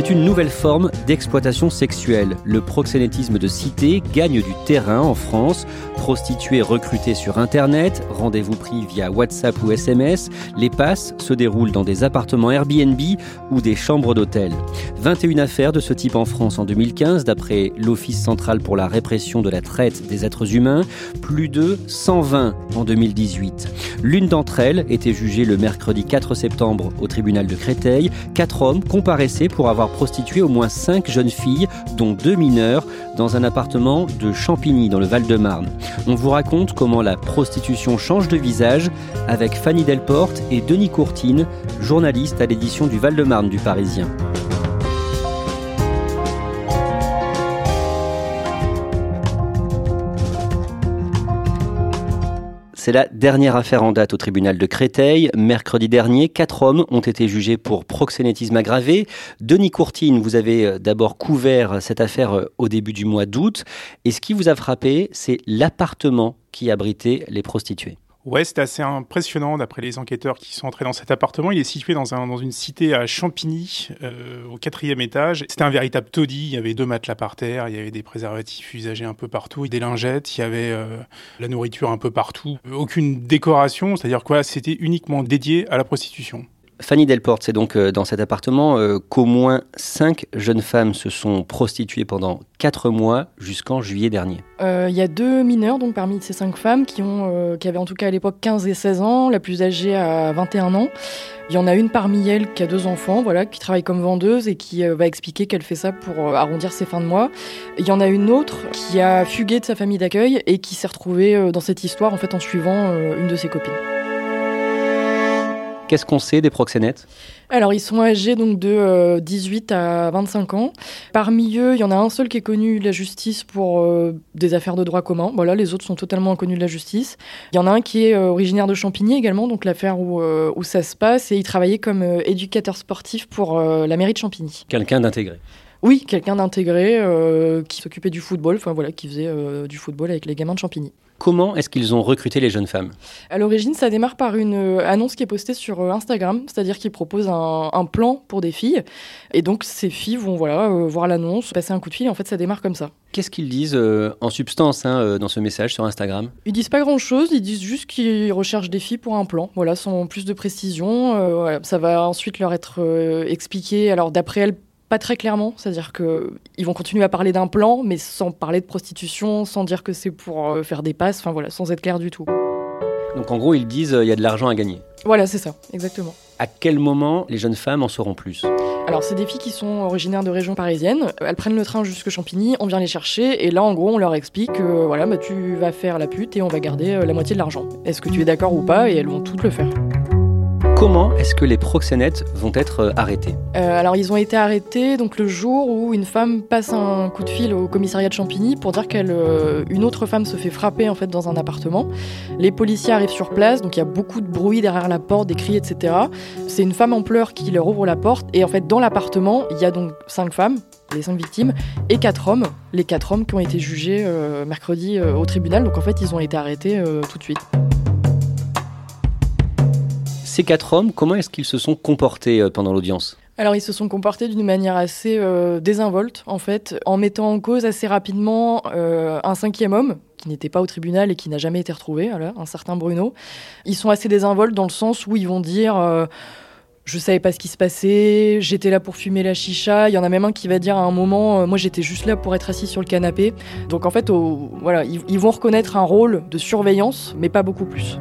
C'est une nouvelle forme d'exploitation sexuelle. Le proxénétisme de cité gagne du terrain en France. Prostituées recrutées sur Internet, rendez-vous pris via WhatsApp ou SMS, les passes se déroulent dans des appartements Airbnb ou des chambres d'hôtel. 21 affaires de ce type en France en 2015, d'après l'Office central pour la répression de la traite des êtres humains, plus de 120 en 2018. L'une d'entre elles était jugée le mercredi 4 septembre au tribunal de Créteil. Quatre hommes comparaissaient pour avoir prostitué au moins cinq jeunes filles, dont deux mineurs, dans un appartement de Champigny, dans le Val-de-Marne. On vous raconte comment la prostitution change de visage avec Fanny Delporte et Denis Courtine, journalistes à l'édition du Val-de-Marne du Parisien. C'est la dernière affaire en date au tribunal de Créteil. Mercredi dernier, quatre hommes ont été jugés pour proxénétisme aggravé. Denis Courtine, vous avez euh, d'abord couvert cette affaire euh, au début du mois d'août. Et ce qui vous a frappé, c'est l'appartement qui abritait les prostituées. Ouais, c'était assez impressionnant d'après les enquêteurs qui sont entrés dans cet appartement. Il est situé dans, un, dans une cité à Champigny, euh, au quatrième étage. C'était un véritable taudis. Il y avait deux matelas par terre, il y avait des préservatifs usagés un peu partout, des lingettes, il y avait euh, la nourriture un peu partout. Aucune décoration, c'est-à-dire quoi C'était uniquement dédié à la prostitution. Fanny Delporte, c'est donc euh, dans cet appartement euh, qu'au moins cinq jeunes femmes se sont prostituées pendant quatre mois jusqu'en juillet dernier. Euh, Il y a deux mineurs donc parmi ces cinq femmes qui, ont, qui avaient en tout cas à l'époque 15 et 16 ans, la plus âgée à 21 ans. Il y en a une parmi elles qui a deux enfants, voilà, qui travaille comme vendeuse et qui va expliquer qu'elle fait ça pour arrondir ses fins de mois. Il y en a une autre qui a fugué de sa famille d'accueil et qui s'est retrouvée dans cette histoire en fait en suivant une de ses copines. Qu'est-ce qu'on sait des proxénètes? Alors, ils sont âgés donc de euh, 18 à 25 ans. Parmi eux, il y en a un seul qui est connu de la justice pour euh, des affaires de droit commun. Voilà, les autres sont totalement inconnus de la justice. Il y en a un qui est euh, originaire de Champigny également, donc l'affaire où, où ça se passe, et il travaillait comme éducateur sportif pour la mairie de Champigny. Quelqu'un d'intégré oui, quelqu'un d'intégré euh, qui s'occupait du football, enfin voilà, qui faisait euh, du football avec les gamins de Champigny. Comment est-ce qu'ils ont recruté les jeunes femmes? À l'origine, ça démarre par une euh, annonce qui est postée sur Instagram, c'est-à-dire qu'ils proposent un, un, plan pour des filles, et donc ces filles vont voilà voir l'annonce, passer un coup de fil, et en fait ça démarre comme ça. Qu'est-ce qu'ils disent en substance hein, dans ce message sur Instagram? Ils disent pas grand-chose, ils disent juste qu'ils recherchent des filles pour un plan, voilà, sans plus de précision. Voilà, ça va ensuite leur être expliqué. Alors d'après elles pas très clairement, c'est-à-dire qu'ils vont continuer à parler d'un plan, mais sans parler de prostitution, sans dire que c'est pour faire des passes, enfin voilà, sans être clair du tout. Donc en gros, ils disent il y a de l'argent à gagner. Voilà, c'est ça, exactement. À quel moment les jeunes femmes en sauront plus? Alors, c'est des filles qui sont originaires de régions parisiennes. Elles prennent le train jusque Champigny, on vient les chercher, et là, en gros, on leur explique que voilà, bah, tu vas faire la pute et on va garder la moitié de l'argent. Est-ce que tu es d'accord ou pas? Et elles vont toutes le faire. Comment est-ce que les proxénètes vont être arrêtés? Euh, Alors ils ont été arrêtés donc le jour où une femme passe un coup de fil au commissariat de Champigny pour dire qu'une euh, autre femme se fait frapper en fait dans un appartement. Les policiers arrivent sur place, donc il y a beaucoup de bruit derrière la porte, des cris, etc. C'est une femme en pleurs qui leur ouvre la porte et en fait dans l'appartement il y a donc cinq femmes les cinq victimes, et quatre hommes, les quatre hommes qui ont été jugés euh, mercredi euh, au tribunal. Donc en fait, ils ont été arrêtés euh, tout de suite. Ces quatre hommes, comment est-ce qu'ils se sont comportés euh, pendant l'audience? Alors ils se sont comportés d'une manière assez euh, désinvolte en fait, en mettant en cause assez rapidement euh, un cinquième homme qui n'était pas au tribunal et qui n'a jamais été retrouvé, un certain Bruno. Ils sont assez désinvoltes dans le sens où ils vont dire je savais pas ce qui se passait, j'étais là pour fumer la chicha. Il y en a même un qui va dire à un moment, moi j'étais juste là pour être assis sur le canapé. Donc en fait, voilà, ils, vont reconnaître un rôle de surveillance, mais pas beaucoup plus.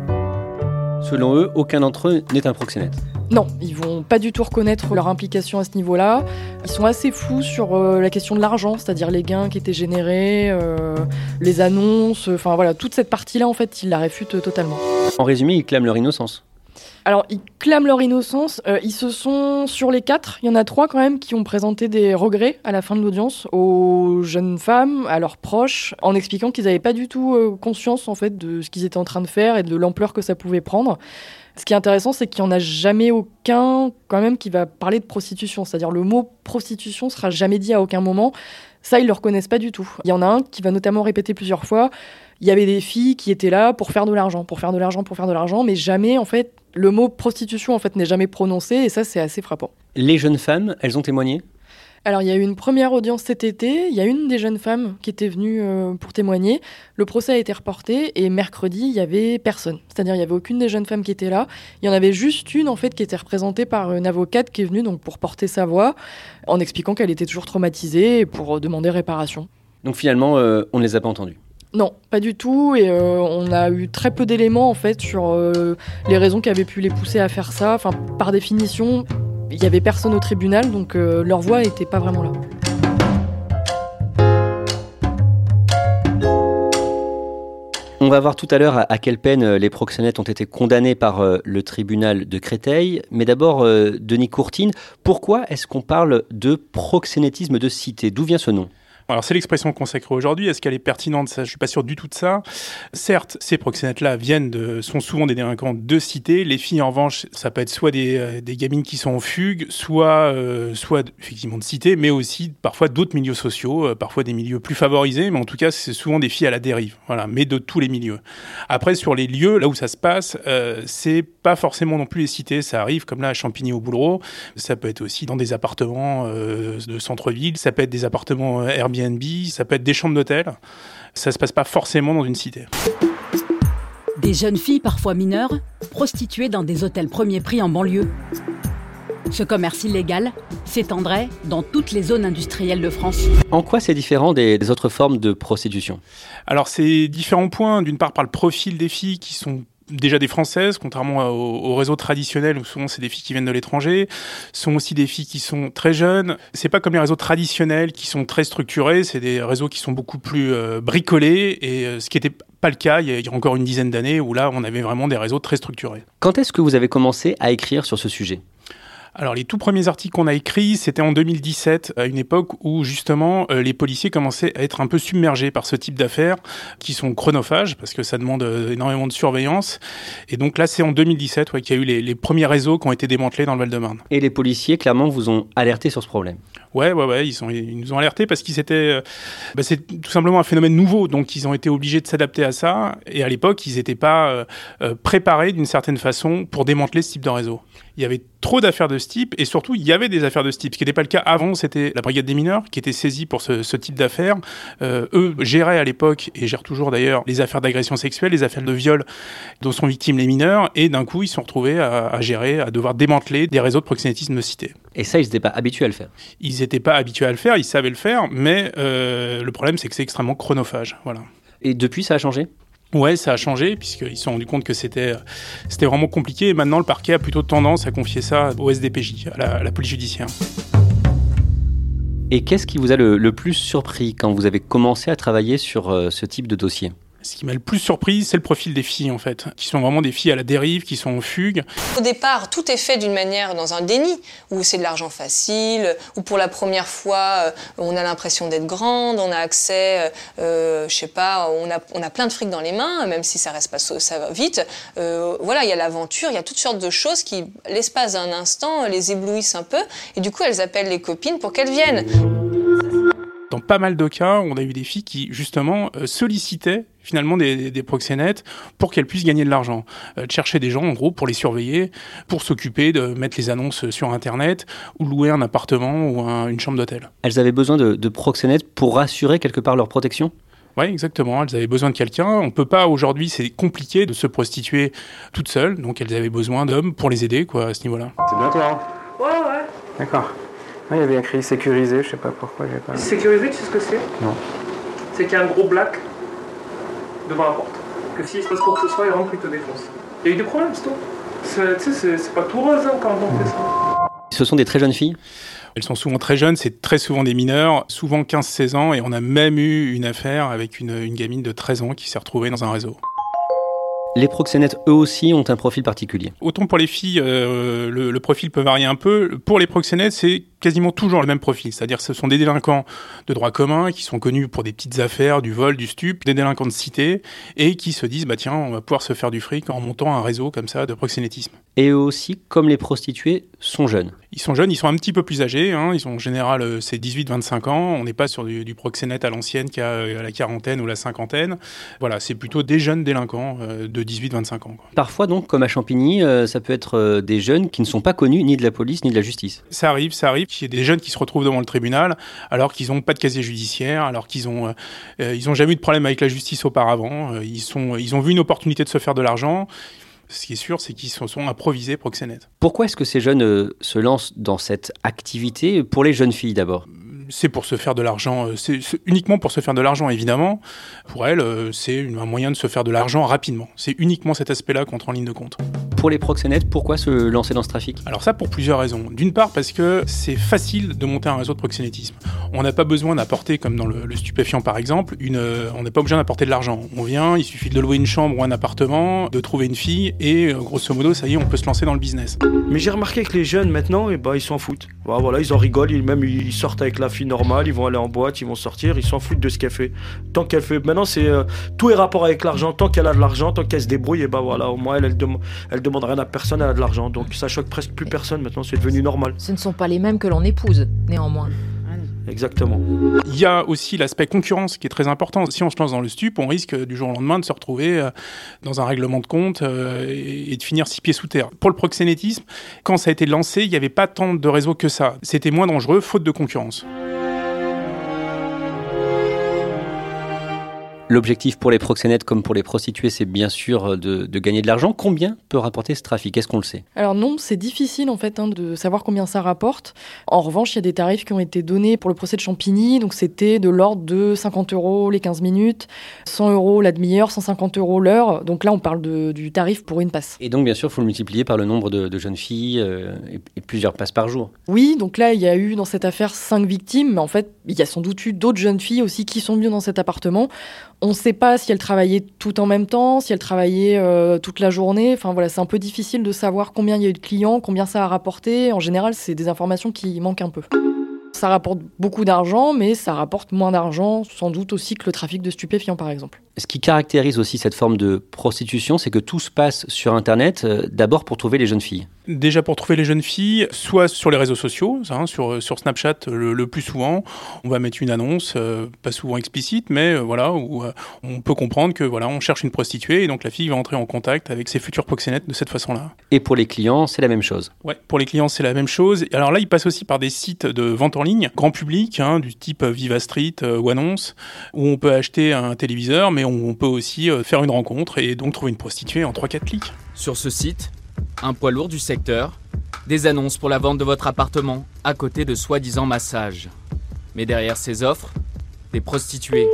Selon eux, aucun d'entre eux n'est un proxénète. Non, ils vont pas du tout reconnaître leur implication à ce niveau-là. Ils sont assez flous sur euh, la question de l'argent, c'est-à-dire les gains qui étaient générés, euh, les annonces, enfin voilà, toute cette partie-là en fait, ils la réfutent totalement. En résumé, ils clament leur innocence. Alors, ils clament leur innocence. Euh, ils se sont, sur les quatre, il y en a trois quand même qui ont présenté des regrets à la fin de l'audience aux jeunes femmes, à leurs proches, en expliquant qu'ils n'avaient pas du tout euh, conscience en fait de ce qu'ils étaient en train de faire et de l'ampleur que ça pouvait prendre. Ce qui est intéressant, c'est qu'il n'y en a jamais aucun quand même qui va parler de prostitution. C'est-à-dire le mot prostitution sera jamais dit à aucun moment. Ça, ils le reconnaissent pas du tout. Il y en a un qui va notamment répéter plusieurs fois il y avait des filles qui étaient là pour faire de l'argent, pour faire de l'argent, pour faire de l'argent, mais jamais, en fait, le mot prostitution, en fait, n'est jamais prononcé, et ça, c'est assez frappant. Les jeunes femmes, elles ont témoigné? Alors, il y a eu une première audience cet été. Il y a une des jeunes femmes qui était venue euh, pour témoigner. Le procès a été reporté et mercredi, il y avait personne. C'est-à-dire, il y avait aucune des jeunes femmes qui était là. Il y en avait juste une, en fait, qui était représentée par une avocate qui est venue donc pour porter sa voix, en expliquant qu'elle était toujours traumatisée et pour euh, demander réparation. Donc, finalement, euh, on ne les a pas entendus non, pas du tout. Et euh, on a eu très peu d'éléments en fait sur euh, les raisons qui avaient pu les pousser à faire ça. Enfin, par définition, il y avait personne au tribunal, donc euh, leur voix n'était pas vraiment là. On va voir tout à l'heure à quelle peine les proxénètes ont été condamnés par le tribunal de Créteil. Mais d'abord, Denis Courtine, pourquoi est-ce qu'on parle de proxénétisme de cité? D'où vient ce nom? Alors c'est l'expression consacrée aujourd'hui. Est-ce qu'elle est pertinente? Ça, Je suis pas sûr du tout de ça. Certes, ces proxénètes-là viennent sont souvent des délinquants de cité. Les filles, en revanche, ça peut être soit des, euh, gamines qui sont en fugue, soit, euh, soit effectivement de cité, mais aussi parfois d'autres milieux sociaux, euh, parfois des milieux plus favorisés, mais en tout cas, c'est souvent des filles à la dérive. Voilà, mais de tous les milieux. Après, sur les lieux, là où ça se passe, euh, c'est pas forcément non plus les cités. Ça arrive comme là à Champigny au Boulreau. Ça peut être aussi dans des appartements de centre-ville. Ça peut être des appartements Airbnb ça peut être des chambres d'hôtel. Ça se passe pas forcément dans une cité. Des jeunes filles, parfois mineures, prostituées dans des hôtels premier prix en banlieue. Ce commerce illégal s'étendrait dans toutes les zones industrielles de France. En quoi c'est différent des, des, autres formes de prostitution? Alors c'est différents points. D'une part par le profil des filles qui sont déjà des Françaises, contrairement au, réseau traditionnel où souvent c'est des filles qui viennent de l'étranger, sont aussi des filles qui sont très jeunes. C'est pas comme les réseaux traditionnels qui sont très structurés, c'est des réseaux qui sont beaucoup plus euh, bricolés et euh, ce qui n'était pas le cas il y a encore une dizaine d'années où là on avait vraiment des réseaux très structurés. Quand est-ce que vous avez commencé à écrire sur ce sujet? Alors les tout premiers articles qu'on a écrits, c'était en 2017, à une époque où justement euh, les policiers commençaient à être un peu submergés par ce type d'affaires qui sont chronophages parce que ça demande euh, énormément de surveillance. Et donc là, c'est en 2017 ouais, qu'il y a eu les, les, premiers réseaux qui ont été démantelés dans le Val-de-Marne. Et les policiers, clairement, vous ont alerté sur ce problème? Ouais, ouais, ouais, ils, sont, ils nous ont alertés parce qu'ils étaient. Euh, bah, c'est tout simplement un phénomène nouveau, donc ils ont été obligés de s'adapter à ça. Et à l'époque, ils n'étaient pas préparés d'une certaine façon pour démanteler ce type de réseau il y avait trop d'affaires de ce type et surtout il y avait des affaires de ce type. Ce qui n'était pas le cas avant, c'était la brigade des mineurs qui était saisie pour ce, type d'affaires. Euh, eux géraient à l'époque et gèrent toujours d'ailleurs les affaires d'agression sexuelle, les affaires de viol dont sont victimes les mineurs et d'un coup ils se sont retrouvés à, gérer, à devoir démanteler des réseaux de proxénétisme de cité. Et ça, ils n'étaient pas habitués à le faire. Ils n'étaient pas habitués à le faire, ils savaient le faire, mais euh, le problème c'est que c'est extrêmement chronophage. Voilà. Et depuis, ça a changé? Ouais, ça a changé puisqu'ils se sont rendus compte que c'était c'était vraiment compliqué et maintenant le parquet a plutôt tendance à confier ça au SDPJ, à la, police judiciaire. Et qu'est-ce qui vous a le, plus surpris quand vous avez commencé à travailler sur euh, ce type de dossier? Ce qui m'a le plus surpris, c'est le profil des filles, en fait, qui sont vraiment des filles à la dérive, qui sont en fugue. Au départ, tout est fait d'une manière, dans un déni, où c'est de l'argent facile, où pour la première fois, euh, on a l'impression d'être grande, on a accès, euh, euh, je sais pas, on a, on a plein de fric dans les mains, même si ça reste pas ça va vite. Euh, voilà, il y a l'aventure, il y a toutes sortes de choses qui, l'espace d'un instant, les éblouissent un peu, et du coup, elles appellent les copines pour qu'elles viennent. Dans pas mal de cas, on a eu des filles qui justement sollicitaient finalement des, des, proxénètes pour qu'elles puissent gagner de l'argent. Euh, chercher des gens en gros pour les surveiller, pour s'occuper de mettre les annonces sur Internet ou louer un appartement ou une chambre d'hôtel. Elles avaient besoin de, de proxénètes pour assurer quelque part leur protection? Oui, exactement. Elles avaient besoin de quelqu'un. On peut pas aujourd'hui, c'est compliqué de se prostituer toute seule, donc elles avaient besoin d'hommes pour les aider, quoi, à ce niveau-là. C'est bien toi. Hein? Ouais, ouais. D'accord. il y avait écrit sécurisé, je sais pas pourquoi j'ai pas. Sécurisé, tu sais ce que c'est? Non. C'est qu'il y a un gros black devant la porte. Que s'il se passe quoi que ce soit, il rentre, il te défonce. Il y a eu des problèmes, c'est tout. Tu sais, c'est pas tout rose hein, quand on fait ça. Ce sont des très jeunes filles? Elles sont souvent très jeunes, c'est très souvent des mineurs, souvent 15-16 ans, et on a même eu une affaire avec une, une gamine de 13 ans qui s'est retrouvée dans un réseau. Les proxénètes, eux aussi, ont un profil particulier. Autant pour les filles, euh, le, le, profil peut varier un peu. Pour les proxénètes, c'est quasiment toujours le même profil. C'est-à-dire ce sont des délinquants de droit commun qui sont connus pour des petites affaires, du vol, du stup, des délinquants de cité, et qui se disent, bah tiens, on va pouvoir se faire du fric en montant un réseau comme ça de proxénétisme. Et eux aussi, comme les prostituées, sont jeunes. Ils sont jeunes, ils sont un petit peu plus âgés. Hein. Ils sont en général, euh, c'est 18-25 ans. On n'est pas sur du, du proxénète à l'ancienne qui a euh, la quarantaine ou la cinquantaine. Voilà, c'est plutôt des jeunes délinquants euh, de 18-25 ans. Quoi. Parfois, donc, comme à Champigny, ça peut être des jeunes qui ne sont pas connus ni de la police ni de la justice. Ça arrive, ça arrive qu'il y ait des jeunes qui se retrouvent devant le tribunal alors qu'ils n'ont pas de casier judiciaire, alors qu'ils ont, ils ont jamais eu de problème avec la justice auparavant. ils, sont, ils ont vu une opportunité de se faire de l'argent ce qui est sûr, c'est qu'ils se sont improvisés proxénètes. Pourquoi est-ce que ces jeunes euh, se lancent dans cette activité pour les jeunes filles d'abord? C'est pour se faire de l'argent, euh, c'est uniquement pour se faire de l'argent évidemment. Pour elles, euh, c'est un moyen de se faire de l'argent rapidement. C'est uniquement cet aspect-là qu'on entre en ligne de compte. Pour les proxénètes, pourquoi se lancer dans ce trafic? Alors ça pour plusieurs raisons. D'une part parce que c'est facile de monter un réseau de proxénétisme. On n'a pas besoin d'apporter, comme dans le, stupéfiant par exemple, une, euh, on n'est pas obligé d'apporter de l'argent. On vient, il suffit de louer une chambre ou un appartement, de trouver une fille et grosso modo, ça y est, on peut se lancer dans le business. Mais j'ai remarqué que les jeunes maintenant, et eh ben, ils s'en foutent. Voilà, ils en rigolent, ils, même ils sortent avec la fille normale, ils vont aller en boîte, ils vont sortir, ils s'en foutent de ce qu'elle fait. Tant qu'elle fait, maintenant c'est euh, tout est rapport avec l'argent. Tant qu'elle a de l'argent, tant qu'elle se débrouille, et ben voilà, au moins elle, elle, demande rien à personne, elle a de l'argent. Donc ça choque presque plus personne. Maintenant, c'est devenu normal. Ce ne sont pas les mêmes que l'on épouse, néanmoins. Exactement. Il y a aussi l'aspect concurrence qui est très important. Si on se lance dans le stup, on risque du jour au lendemain de se retrouver euh, dans un règlement de compte euh, et de finir six pieds sous terre. Pour le proxénétisme, quand ça a été lancé, il n'y avait pas tant de réseaux que ça. C'était moins dangereux, faute de concurrence. L'objectif pour les proxénètes comme pour les prostituées, c'est bien sûr de, gagner de l'argent. Combien peut rapporter ce trafic? Est-ce qu'on le sait? Alors non, c'est difficile en fait hein, de savoir combien ça rapporte. En revanche, il y a des tarifs qui ont été donnés pour le procès de Champigny. Donc c'était de l'ordre de 50 euros les 15 minutes, 100 euros la demi-heure, 150 euros l'heure. Donc là, on parle du tarif pour une passe. Et donc bien sûr, il faut le multiplier par le nombre de, jeunes filles euh, et, plusieurs passes par jour. Oui, donc là, il y a eu dans cette affaire 5 victimes. Mais en fait, il y a sans doute eu d'autres jeunes filles aussi qui sont venues dans cet appartement. On ne sait pas si elles travaillaient tout en même temps, si elles travaillaient euh, toute la journée. Enfin voilà, c'est un peu difficile de savoir combien il y a eu de clients, combien ça a rapporté. En général, c'est des informations qui manquent un peu. Ça rapporte beaucoup d'argent, mais ça rapporte moins d'argent, sans doute aussi que le trafic de stupéfiants, par exemple. Ce qui caractérise aussi cette forme de prostitution, c'est que tout se passe sur Internet, euh, d'abord pour trouver les jeunes filles. Déjà pour trouver les jeunes filles, soit sur les réseaux sociaux, hein, sur, sur Snapchat le, plus souvent, on va mettre une annonce, euh, pas souvent explicite, mais euh, voilà, où on peut comprendre que voilà, on cherche une prostituée et donc la fille va entrer en contact avec ses futurs proxénètes de cette façon-là. Et pour les clients, c'est la même chose. Ouais, pour les clients, c'est la même chose. Alors là, ils passent aussi par des sites de vente en ligne, grand public, hein, du type Viva Street ou Annonce, où on peut acheter un téléviseur, mais on peut aussi euh, faire une rencontre et donc trouver une prostituée en 3-4 clics. Sur ce site, un poids lourd du secteur, des annonces pour la vente de votre appartement à côté de soi-disant massages. Mais derrière ces offres, des prostituées.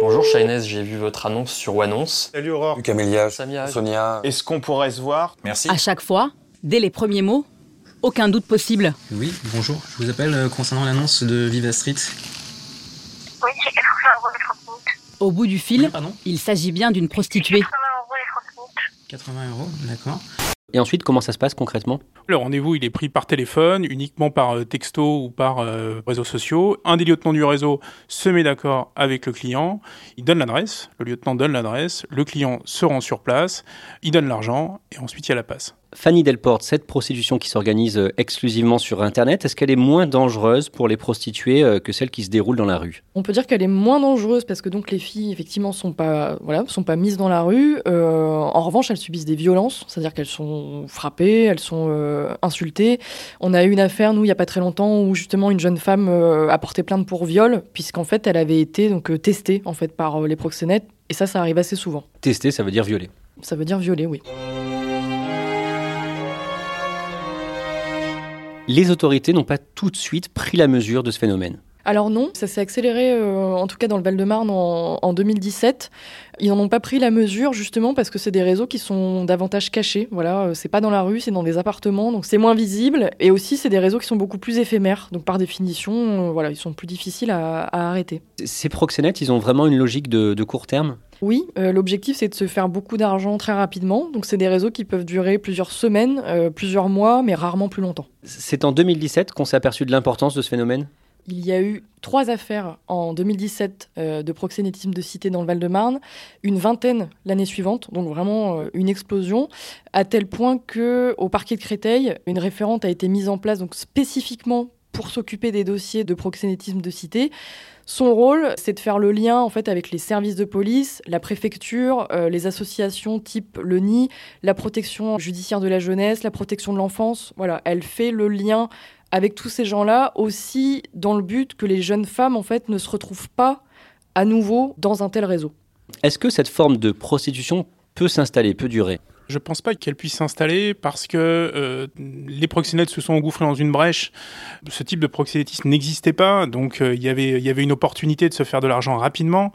Bonjour Shainez, j'ai vu votre annonce sur Wannonce. Salut Aurore. Camélia. Samia. Sonia. Est-ce qu'on pourrait se voir? Merci. À chaque fois, dès les premiers mots, aucun doute possible. Oui, bonjour. Je vous appelle euh, concernant l'annonce de Viva Street. Oui, j'ai 80 euros au bout du fil, il s'agit bien d'une prostituée. 80 euros, d'accord. Et ensuite, comment ça se passe concrètement? Le rendez-vous, il est pris par téléphone, uniquement par euh, texto ou par euh, réseaux sociaux. Un des lieutenants du réseau se met d'accord avec le client, il donne l'adresse, le lieutenant donne l'adresse, le client se rend sur place, il donne l'argent et ensuite il y a la passe. Fanny Delporte, cette prostitution qui s'organise euh, exclusivement sur Internet, est-ce qu'elle est moins dangereuse pour les prostituées euh, que celle qui se déroule dans la rue? On peut dire qu'elle est moins dangereuse parce que donc les filles effectivement sont pas voilà sont pas mises dans la rue. Euh, en revanche, elles subissent des violences, c'est-à-dire qu'elles sont frappées, elles sont euh, insultées. On a eu une affaire nous il y a pas très longtemps où justement une jeune femme euh, a porté plainte pour viol puisqu'en fait elle avait été donc testée en fait par les proxénètes et ça ça arrive assez souvent. Tester, ça veut dire violer. Ça veut dire violer, oui. Les autorités n'ont pas tout de suite pris la mesure de ce phénomène. Alors non, ça s'est accéléré, euh, en tout cas dans le Val-de-Marne en, en 2017. Ils n'en ont pas pris la mesure justement parce que c'est des réseaux qui sont davantage cachés. Voilà, euh, c'est pas dans la rue, c'est dans des appartements, donc c'est moins visible. Et aussi, c'est des réseaux qui sont beaucoup plus éphémères. Donc par définition, euh, voilà, ils sont plus difficiles à, à arrêter. Ces proxénètes, ils ont vraiment une logique de, de court terme? Oui, euh, l'objectif c'est de se faire beaucoup d'argent très rapidement. Donc c'est des réseaux qui peuvent durer plusieurs semaines, plusieurs mois, mais rarement plus longtemps. C'est en 2017 qu'on s'est aperçu de l'importance de ce phénomène? Il y a eu trois affaires en 2017 euh, de proxénétisme de cité dans le Val-de-Marne, une vingtaine l'année suivante, donc vraiment euh, une explosion, à tel point que au parquet de Créteil, une référente a été mise en place donc spécifiquement pour s'occuper des dossiers de proxénétisme de cité. Son rôle, c'est de faire le lien en fait avec les services de police, la préfecture, euh, les associations type le NI, la protection judiciaire de la jeunesse, la protection de l'enfance. Voilà, elle fait le lien avec tous ces gens-là aussi dans le but que les jeunes femmes en fait ne se retrouvent pas à nouveau dans un tel réseau. Est-ce que cette forme de prostitution peut s'installer, peut durer? Je pense pas qu'elle puisse s'installer parce que euh, les proxénètes se sont engouffrés dans une brèche. Ce type de proxénétisme n'existait pas, donc euh, il y avait il y avait une opportunité de se faire de l'argent rapidement.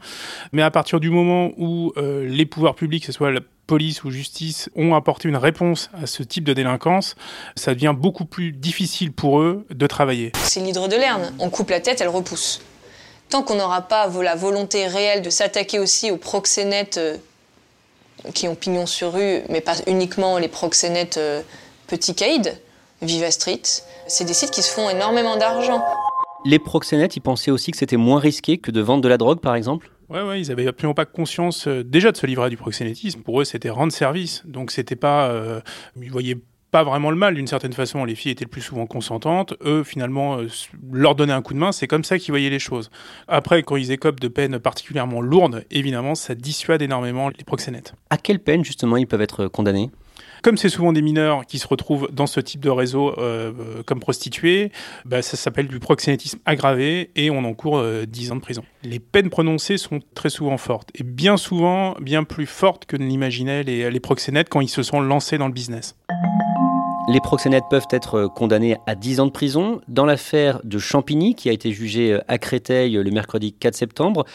Mais à partir du moment où euh, les pouvoirs publics, que ce soit la police ou justice, ont apporté une réponse à ce type de délinquance, ça devient beaucoup plus difficile pour eux de travailler. C'est l'hydre de Lerne. On coupe la tête, elle repousse. Tant qu'on n'aura pas la volonté réelle de s'attaquer aussi aux proxénètes euh, qui ont pignon sur rue, mais pas uniquement les proxénètes euh, petits caïds, Viva Street, c'est des sites qui se font énormément d'argent. Les proxénètes, ils pensaient aussi que c'était moins risqué que de vendre de la drogue, par exemple? Ouais, ouais, ils avaient absolument pas conscience euh, déjà de se livrer à du proxénétisme. Pour eux, c'était rendre service. Donc, c'était pas, euh, voyaient pas vraiment le mal d'une certaine façon. Les filles étaient le plus souvent consentantes. Eux, finalement, euh, leur donner un coup de main, c'est comme ça qu'ils voyaient les choses. Après, quand ils écopent de peines particulièrement lourdes, évidemment, ça dissuade énormément les proxénètes. À quelle peine, justement, ils peuvent être condamnés? Comme c'est souvent des mineurs qui se retrouvent dans ce type de réseau euh, comme prostituées, bah, ça s'appelle du proxénétisme aggravé et on encourt euh, 10 ans de prison. Les peines prononcées sont très souvent fortes et bien souvent bien plus fortes que ne l'imaginaient les, les proxénètes quand ils se sont lancés dans le business. Les proxénètes peuvent être condamnés à 10 ans de prison. Dans l'affaire de Champigny, qui a été jugée à Créteil le mercredi 4 septembre,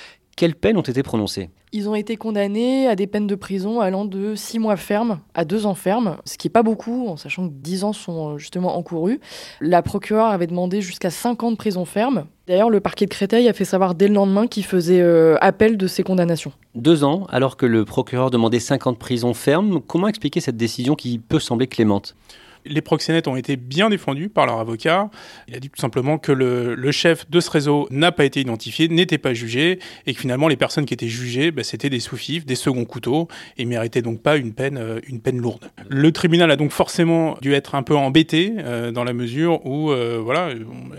quelles peines ont été prononcées Ils ont été condamnés à des peines de prison allant de 6 mois ferme à 2 ans ferme, ce qui n'est pas beaucoup, en sachant que 10 ans sont justement encourus. La procureure avait demandé jusqu'à 5 ans de prison ferme. D'ailleurs, le parquet de Créteil a fait savoir dès le lendemain qu'il faisait euh, appel de ces condamnations. Deux ans, alors que le procureur demandait 5 ans de prison ferme, comment expliquer cette décision qui peut sembler clémente? Les proxénètes ont été bien défendus par leur avocat. Il a dit tout simplement que le, chef de ce réseau n'a pas été identifié, n'était pas jugé, et que finalement les personnes qui étaient jugées, bah, c'était des sous-fifs, des seconds couteaux, et méritaient donc pas une peine, euh, une peine lourde. Le tribunal a donc forcément dû être un peu embêté euh, dans la mesure où, euh, voilà,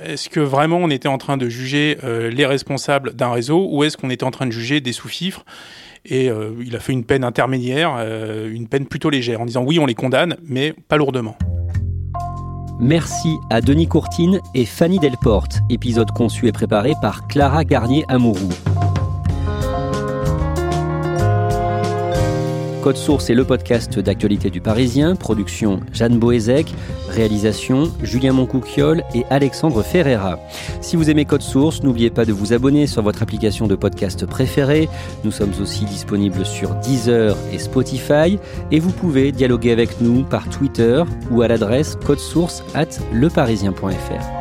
est-ce que vraiment on était en train de juger les responsables d'un réseau, ou est-ce qu'on était en train de juger des sous-fifres? Et euh, il a fait une peine intermédiaire, euh, une peine plutôt légère, en disant oui, on les condamne, mais pas lourdement. Merci à Denis Courtine et Fanny Delporte, épisode conçu et préparé par Clara Garnier-Amouroux. Code Source est le podcast d'actualité du Parisien, production Jeanne Boézek, réalisation Julien Moncouquiole et Alexandre Ferreira. Si vous aimez Code Source, n'oubliez pas de vous abonner sur votre application de podcast préférée. Nous sommes aussi disponibles sur Deezer et Spotify et vous pouvez dialoguer avec nous par Twitter ou à l'adresse codesource at leparisien.fr.